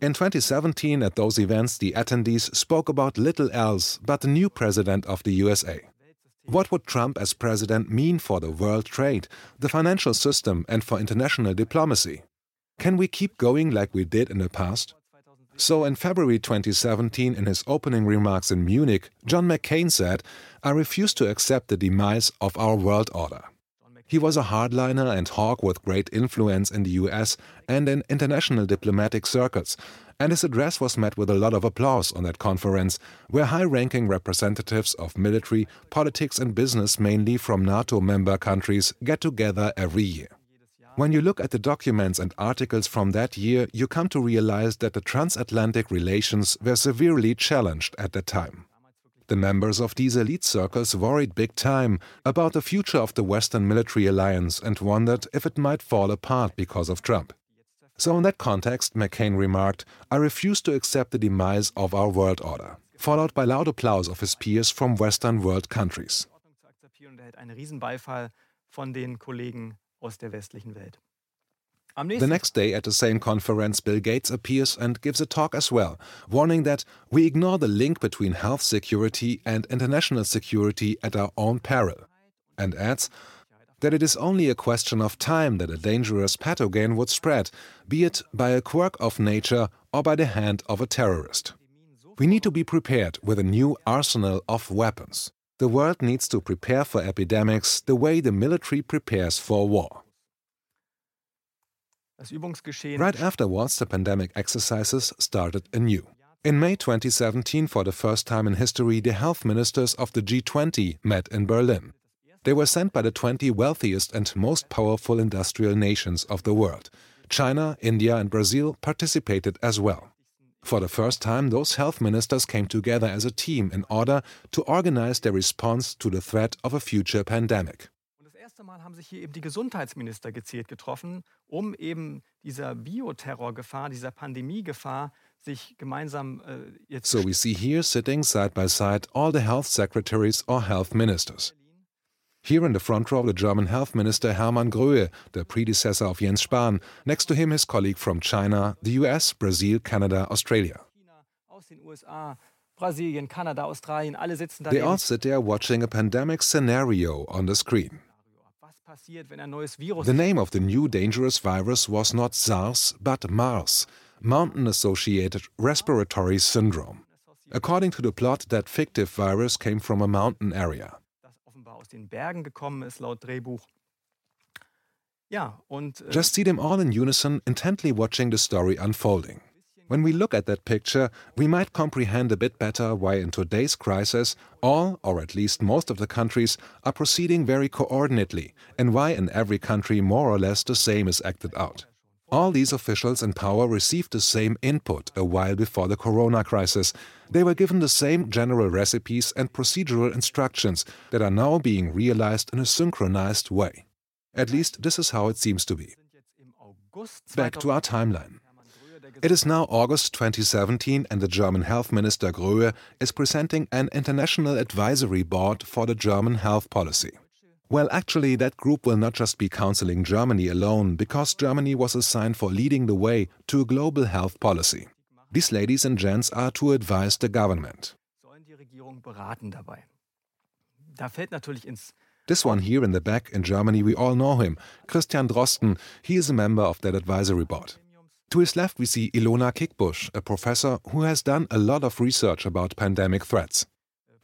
In 2017, at those events, the attendees spoke about little else but the new president of the USA. What would Trump as president mean for the world trade, the financial system, and for international diplomacy? Can we keep going like we did in the past? So, in February 2017, in his opening remarks in Munich, John McCain said, I refuse to accept the demise of our world order. He was a hardliner and hawk with great influence in the US and in international diplomatic circles, and his address was met with a lot of applause on that conference, where high ranking representatives of military, politics, and business, mainly from NATO member countries, get together every year. When you look at the documents and articles from that year, you come to realize that the transatlantic relations were severely challenged at that time. The members of these elite circles worried big time about the future of the Western military alliance and wondered if it might fall apart because of Trump. So, in that context, McCain remarked, I refuse to accept the demise of our world order, followed by loud applause of his peers from Western world countries. Ordnung zu akzeptieren und hält einen Riesenbeifall von den Kollegen aus der westlichen Welt. The next day at the same conference, Bill Gates appears and gives a talk as well, warning that we ignore the link between health security and international security at our own peril, and adds that it is only a question of time that a dangerous pathogen would spread, be it by a quirk of nature or by the hand of a terrorist. We need to be prepared with a new arsenal of weapons. The world needs to prepare for epidemics the way the military prepares for war. Right afterwards, the pandemic exercises started anew. In May 2017, for the first time in history, the health ministers of the G20 met in Berlin. They were sent by the 20 wealthiest and most powerful industrial nations of the world. China, India, and Brazil participated as well. For the first time, those health ministers came together as a team in order to organize their response to the threat of a future pandemic. Erste Mal haben sich hier eben die Gesundheitsminister gezielt getroffen, um eben dieser Bioterrorgefahr, dieser Pandemiegefahr sich gemeinsam äh, jetzt So we see here sitting side by side all the health secretaries or health ministers. Here in the front row, the German health minister Hermann Gröhe, the predecessor of Jens Spahn. Next to him, his colleague from China, the US, Brazil, Canada, Australia. China, aus den USA, Brasilien, Kanada, Australien, alle sitzen da. They all sit there watching a pandemic scenario on the screen. Was passiert, wenn ein neues Virus The name of the new dangerous virus was not SARS, but MARS, Mountain Associated Respiratory Syndrome. According to the plot, that fictive virus came from a mountain area. Den Bergen gekommen ist, laut Drehbuch. Ja, und äh, Just see them all in unison, intently watching the story unfolding. When we look at that picture, we might comprehend a bit better why, in today's crisis, all, or at least most of the countries, are proceeding very coordinately, and why in every country more or less the same is acted out. All these officials in power received the same input a while before the corona crisis. They were given the same general recipes and procedural instructions that are now being realized in a synchronized way. At least this is how it seems to be. Back to our timeline. It is now August 2017, and the German health minister Gröhe is presenting an international advisory board for the German health policy. Well, actually, that group will not just be counseling Germany alone, because Germany was assigned for leading the way to a global health policy. These ladies and gents are to advise the government. sollen die Regierung beraten dabei. Da fällt natürlich ins This one here in the back in Germany, we all know him, Christian Drosten. He is a member of that advisory board. To his left, we see Ilona Kickbusch, a professor who has done a lot of research about pandemic threats.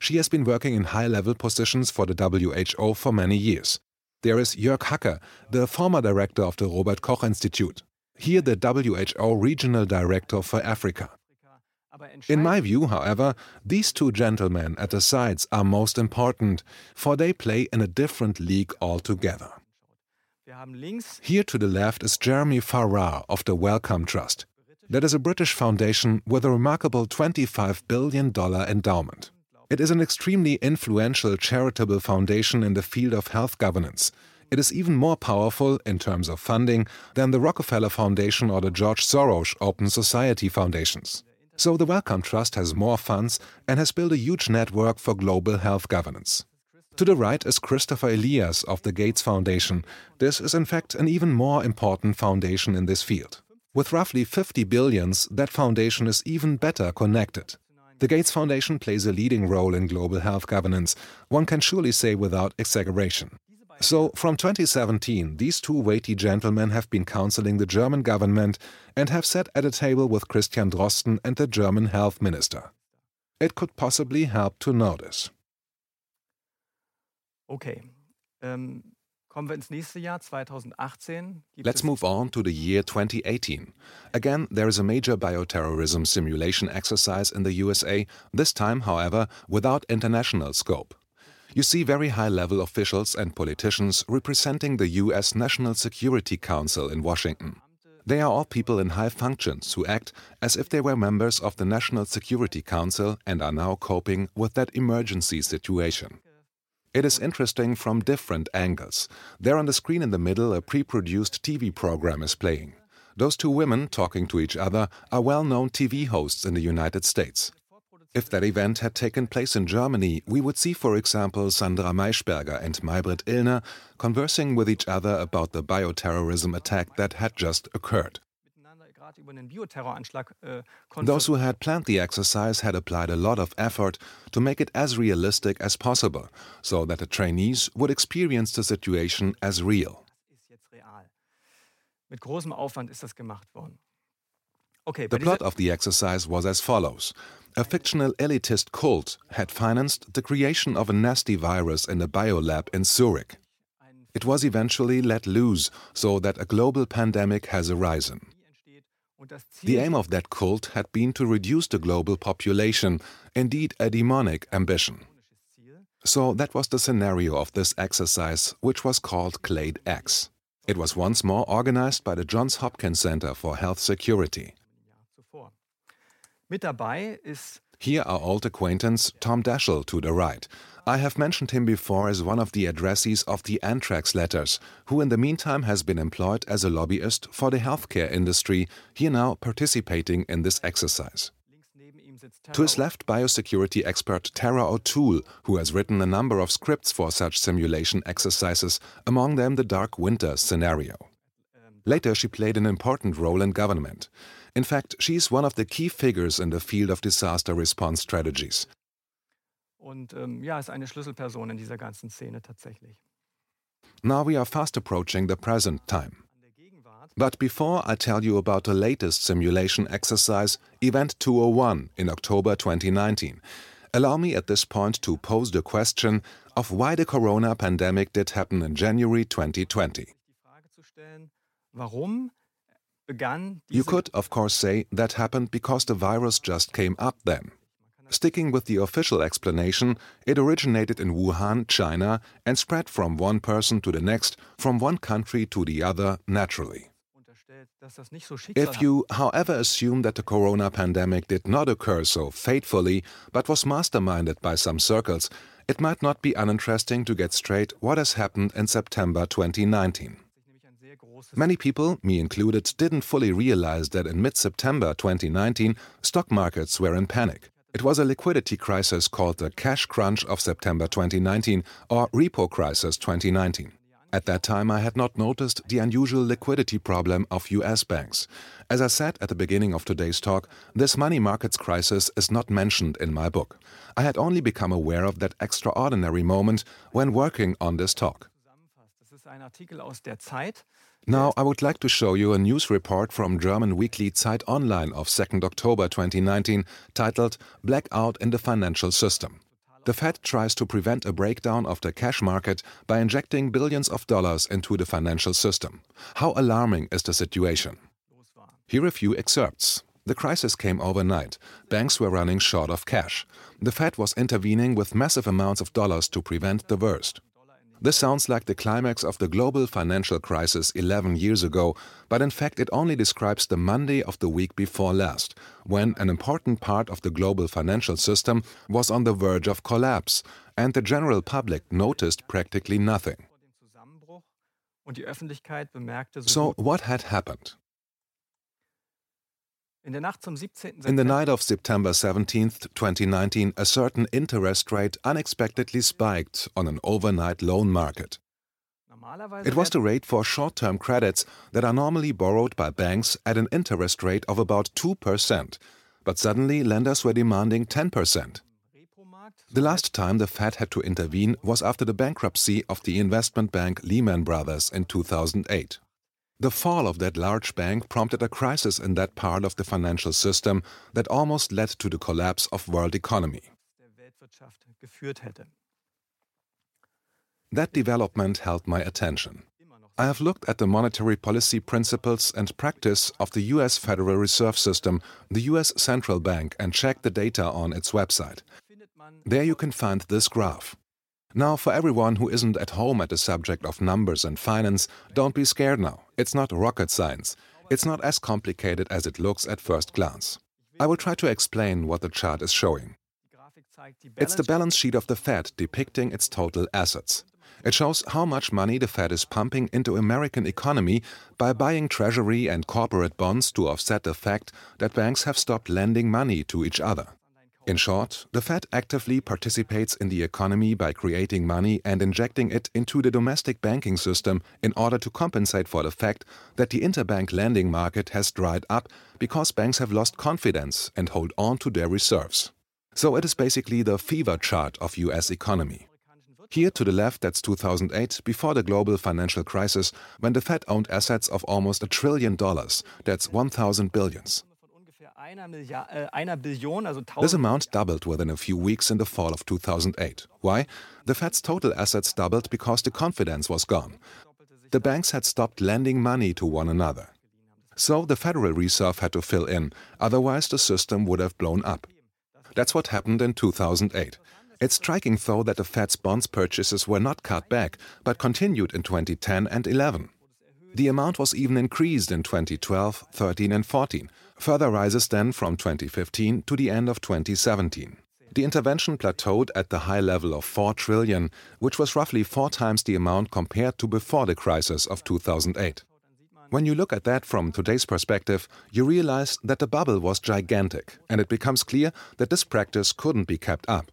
She has been working in high level positions for the WHO for many years. There is Jörg Hacker, the former director of the Robert Koch Institute. Here, the WHO regional director for Africa. In my view, however, these two gentlemen at the sides are most important, for they play in a different league altogether. Here to the left is Jeremy Farrar of the Wellcome Trust. That is a British foundation with a remarkable $25 billion endowment. It is an extremely influential charitable foundation in the field of health governance. It is even more powerful in terms of funding than the Rockefeller Foundation or the George Soros Open Society Foundations. So the Wellcome Trust has more funds and has built a huge network for global health governance. To the right is Christopher Elias of the Gates Foundation. This is in fact an even more important foundation in this field. With roughly 50 billions, that foundation is even better connected. The Gates Foundation plays a leading role in global health governance, one can surely say without exaggeration. So, from 2017, these two weighty gentlemen have been counseling the German government and have sat at a table with Christian Drosten and the German health minister. It could possibly help to know this. Okay. Ähm, kommen wir ins nächste Jahr, 2018. Gibt Let's move on to the year 2018. Again, there is a major bioterrorism simulation exercise in the USA, this time, however, without international scope. You see very high level officials and politicians representing the US National Security Council in Washington. They are all people in high functions who act as if they were members of the National Security Council and are now coping with that emergency situation. It is interesting from different angles. There on the screen in the middle, a pre produced TV program is playing. Those two women talking to each other are well known TV hosts in the United States. If that event had taken place in Germany, we would see, for example, Sandra Maischberger and Maybrit Illner conversing with each other about the bioterrorism attack that had just occurred. miteinander gerade über einen Bioterroranschlag äh, Äh, Those who had planned the exercise had applied a lot of effort to make it as realistic as possible, so that the trainees would experience the situation as real. ist jetzt real. Mit großem Aufwand ist das gemacht worden. Okay, The plot of the exercise was as follows A fictional elitist cult had financed the creation of a nasty virus in a biolab in Zurich. It was eventually let loose so that a global pandemic has arisen. The aim of that cult had been to reduce the global population, indeed a demonic ambition. So that was the scenario of this exercise, which was called Clade X. It was once more organized by the Johns Hopkins Center for Health Security. Here our old acquaintance Tom Daschle to the right. I have mentioned him before as one of the addressees of the anthrax letters, who in the meantime has been employed as a lobbyist for the healthcare industry, here now participating in this exercise. To his left, biosecurity expert Tara O'Toole, who has written a number of scripts for such simulation exercises, among them the Dark Winter scenario. Later, she played an important role in government. In fact, she is one of the key figures in the field of disaster response strategies. Und ähm, ja, ist eine Schlüsselperson in dieser ganzen Szene tatsächlich. Now we are fast approaching the present time. But before I tell you about the latest simulation exercise, Event 201 in October 2019, allow me at this point to pose the question of why the corona pandemic did happen in January 2020. You could, of course, say that happened because the virus just came up then. Sticking with the official explanation, it originated in Wuhan, China, and spread from one person to the next, from one country to the other, naturally. If you, however, assume that the corona pandemic did not occur so fatefully, but was masterminded by some circles, it might not be uninteresting to get straight what has happened in September 2019. Many people, me included, didn't fully realize that in mid September 2019, stock markets were in panic. It was a liquidity crisis called the cash crunch of September 2019 or repo crisis 2019. At that time, I had not noticed the unusual liquidity problem of US banks. As I said at the beginning of today's talk, this money markets crisis is not mentioned in my book. I had only become aware of that extraordinary moment when working on this talk. Now, I would like to show you a news report from German weekly Zeit Online of 2nd October 2019 titled Blackout in the Financial System. The Fed tries to prevent a breakdown of the cash market by injecting billions of dollars into the financial system. How alarming is the situation? Here are a few excerpts. The crisis came overnight. Banks were running short of cash. The Fed was intervening with massive amounts of dollars to prevent the worst. This sounds like the climax of the global financial crisis 11 years ago, but in fact it only describes the Monday of the week before last, when an important part of the global financial system was on the verge of collapse, and the general public noticed practically nothing. So, what had happened? In the night of September 17, 2019, a certain interest rate unexpectedly spiked on an overnight loan market. It was the rate for short term credits that are normally borrowed by banks at an interest rate of about 2%, but suddenly lenders were demanding 10%. The last time the Fed had to intervene was after the bankruptcy of the investment bank Lehman Brothers in 2008. The fall of that large bank prompted a crisis in that part of the financial system that almost led to the collapse of world economy. That development held my attention. I have looked at the monetary policy principles and practice of the US Federal Reserve System, the US Central Bank, and checked the data on its website. There you can find this graph. Now, for everyone who isn't at home at the subject of numbers and finance, don't be scared now. It's not rocket science. It's not as complicated as it looks at first glance. I will try to explain what the chart is showing. It's the balance sheet of the Fed depicting its total assets. It shows how much money the Fed is pumping into American economy by buying treasury and corporate bonds to offset the fact that banks have stopped lending money to each other. In short, the Fed actively participates in the economy by creating money and injecting it into the domestic banking system in order to compensate for the fact that the interbank lending market has dried up because banks have lost confidence and hold on to their reserves. So it is basically the fever chart of US economy. Here to the left, that's 2008, before the global financial crisis, when the Fed owned assets of almost a trillion dollars. That's 1,000 billions. Äh, this amount doubled within a few weeks in the fall of 2008. Why? The Fed's total assets doubled because the confidence was gone. The banks had stopped lending money to one another. So the Federal Reserve had to fill in, otherwise the system would have blown up. That's what happened in 2008. It's striking, though, that the Fed's bonds purchases were not cut back, but continued in 2010 and 11. The amount was even increased in 2012, 13, and 14. Further rises then from 2015 to the end of 2017. The intervention plateaued at the high level of 4 trillion, which was roughly four times the amount compared to before the crisis of 2008. When you look at that from today's perspective, you realize that the bubble was gigantic, and it becomes clear that this practice couldn't be kept up.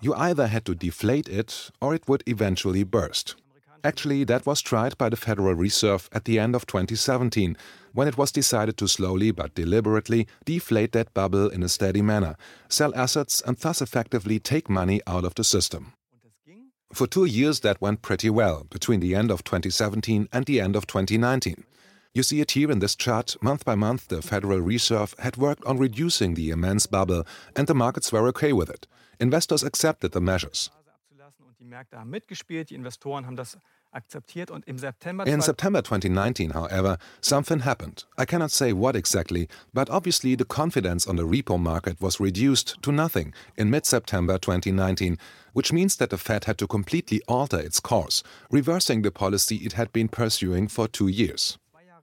You either had to deflate it or it would eventually burst. Actually, that was tried by the Federal Reserve at the end of 2017, when it was decided to slowly but deliberately deflate that bubble in a steady manner, sell assets, and thus effectively take money out of the system. For two years, that went pretty well, between the end of 2017 and the end of 2019. You see it here in this chart. Month by month, the Federal Reserve had worked on reducing the immense bubble, and the markets were okay with it. Investors accepted the measures. In September 2019, however, something happened. I cannot say what exactly, but obviously the confidence on the repo market was reduced to nothing in mid September 2019, which means that the Fed had to completely alter its course, reversing the policy it had been pursuing for two years.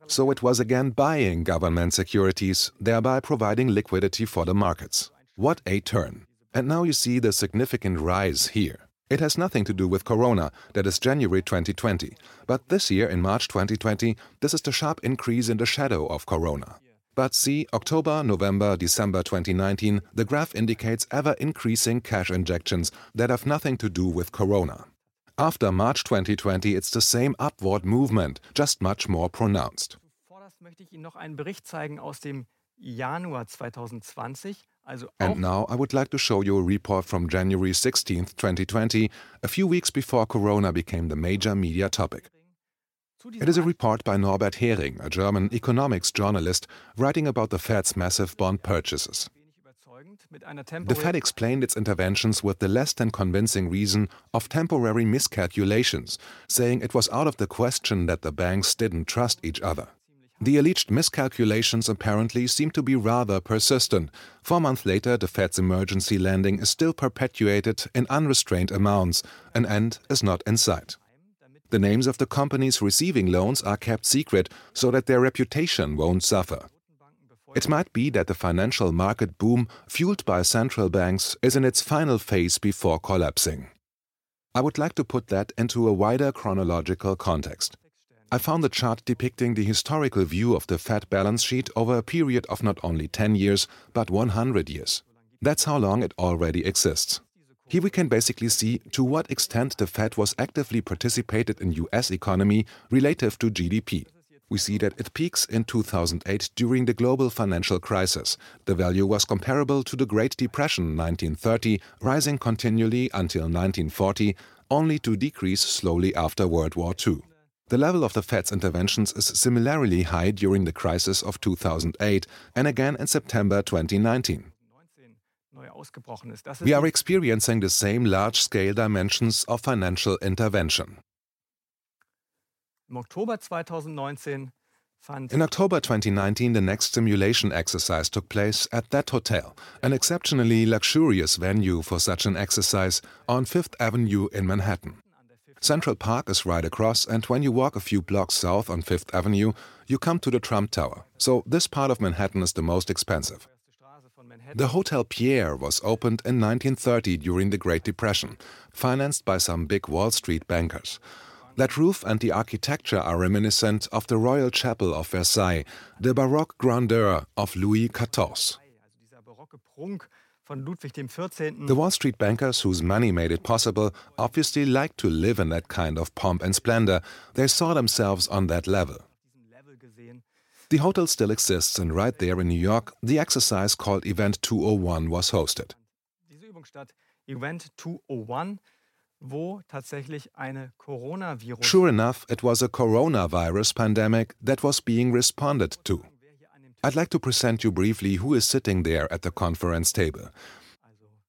So it was again buying government securities, thereby providing liquidity for the markets. What a turn! And now you see the significant rise here. It has nothing to do with Corona, that is January 2020. But this year, in March 2020, this is the sharp increase in the shadow of Corona. But see, October, November, December 2019, the graph indicates ever increasing cash injections that have nothing to do with Corona. After March 2020, it's the same upward movement, just much more pronounced. möchte ich Ihnen noch einen Bericht zeigen aus dem Januar 2020. And now I would like to show you a report from January 16, 2020, a few weeks before Corona became the major media topic. It is a report by Norbert Häring, a German economics journalist, writing about the Fed's massive bond purchases. The Fed explained its interventions with the less than convincing reason of temporary miscalculations, saying it was out of the question that the banks didn't trust each other. The alleged miscalculations apparently seem to be rather persistent. Four months later, the Fed's emergency lending is still perpetuated in unrestrained amounts. An end is not in sight. The names of the companies receiving loans are kept secret so that their reputation won't suffer. It might be that the financial market boom, fueled by central banks, is in its final phase before collapsing. I would like to put that into a wider chronological context. I found a chart depicting the historical view of the Fed balance sheet over a period of not only 10 years, but 100 years. That's how long it already exists. Here we can basically see to what extent the Fed was actively participated in US economy relative to GDP. We see that it peaks in 2008 during the global financial crisis. The value was comparable to the Great Depression 1930, rising continually until 1940, only to decrease slowly after World War II. The level of the Fed's interventions is similarly high during the crisis of 2008 and again in September 2019. We are experiencing the same large scale dimensions of financial intervention. In October 2019 in October 2019, the next simulation exercise took place at that hotel, an exceptionally luxurious venue for such an exercise on Fifth Avenue in Manhattan. Central Park is right across, and when you walk a few blocks south on Fifth Avenue, you come to the Trump Tower. So this part of Manhattan is the most expensive. The Hotel Pierre was opened in 1930 during the Great Depression, financed by some big Wall Street bankers. That roof and the architecture are reminiscent of the Royal Chapel of Versailles, the Baroque grandeur of Louis XIV. The Wall Street bankers whose money made it possible obviously liked to live in that kind of pomp and splendor. They saw themselves on that level. The hotel still exists, and right there in New York, the exercise called Event 201 was hosted. Sure enough, it was a coronavirus pandemic that was being responded to. I'd like to present you briefly who is sitting there at the conference table.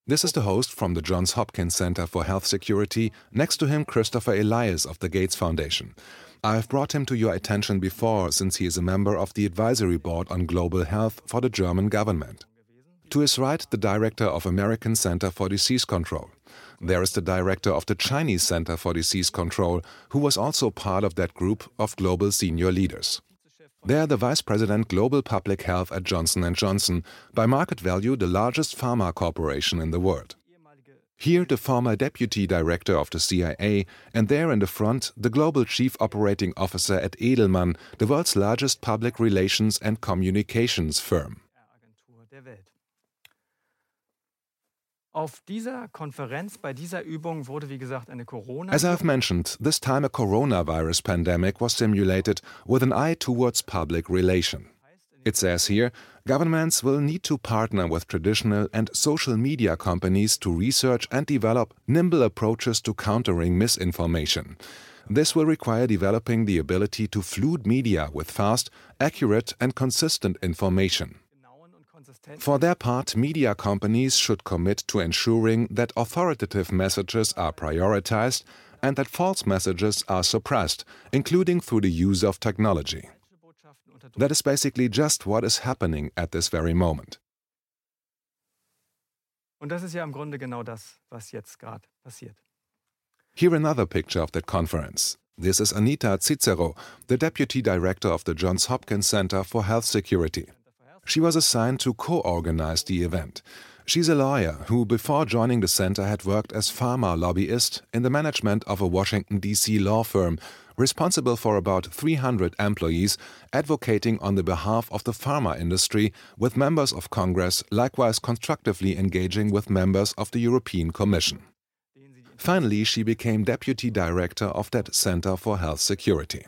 This is the host from the Johns Hopkins Center for Health Security, next to him Christopher Elias of the Gates Foundation. I've brought him to your attention before since he is a member of the advisory board on global health for the German government. To his right, the director of American Center for Disease Control. There is the director of the Chinese Center for Disease Control, who was also part of that group of global senior leaders. They are the vice president global public health at Johnson & Johnson, by market value the largest pharma corporation in the world. Here the former deputy director of the CIA, and there in the front the global chief operating officer at Edelman, the world's largest public relations and communications firm. Auf dieser Konferenz, bei dieser Übung wurde wie gesagt eine Corona. As I've mentioned, this time a coronavirus pandemic was simulated with an eye towards public relation. It says here, governments will need to partner with traditional and social media companies to research and develop nimble approaches to countering misinformation. This will require developing the ability to flood media with fast, accurate, and consistent information. For their part, media companies should commit to ensuring that authoritative messages are prioritized and that false messages are suppressed, including through the use of technology. That is basically just what is happening at this very moment. Und das ist ja im Grunde genau das, was jetzt gerade passiert. Here another picture of that conference. This is Anita Cicero, the deputy director of the Johns Hopkins Center for Health Security. She was assigned to co-organize the event. She's a lawyer who, before joining the center, had worked as pharma lobbyist in the management of a Washington, D.C. law firm responsible for about 300 employees, advocating on the behalf of the pharma industry with members of Congress, likewise constructively engaging with members of the European Commission. Finally, she became deputy director of that Center for Health Security.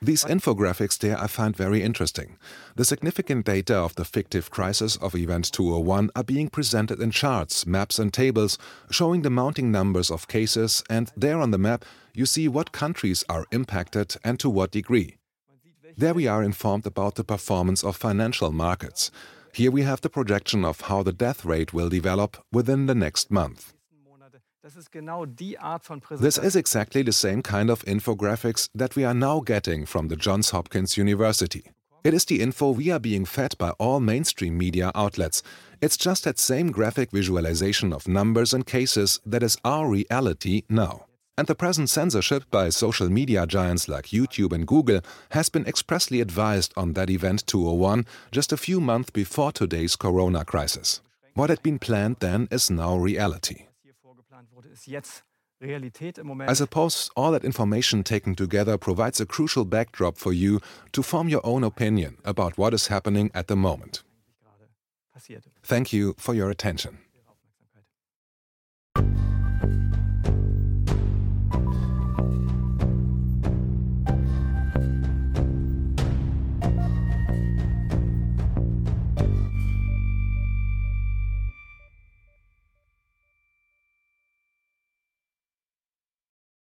These infographics there I find very interesting. The significant data of the fictive crisis of Event 201 are being presented in charts, maps, and tables, showing the mounting numbers of cases, and there on the map you see what countries are impacted and to what degree. There we are informed about the performance of financial markets. Here we have the projection of how the death rate will develop within the next month. This is exactly the same kind of infographics that we are now getting from the Johns Hopkins University. It is the info we are being fed by all mainstream media outlets. It's just that same graphic visualization of numbers and cases that is our reality now. And the present censorship by social media giants like YouTube and Google has been expressly advised on that event 201 just a few months before today's corona crisis. What had been planned then is now reality. I suppose all that information taken together provides a crucial backdrop for you to form your own opinion about what is happening at the moment. Thank you for your attention.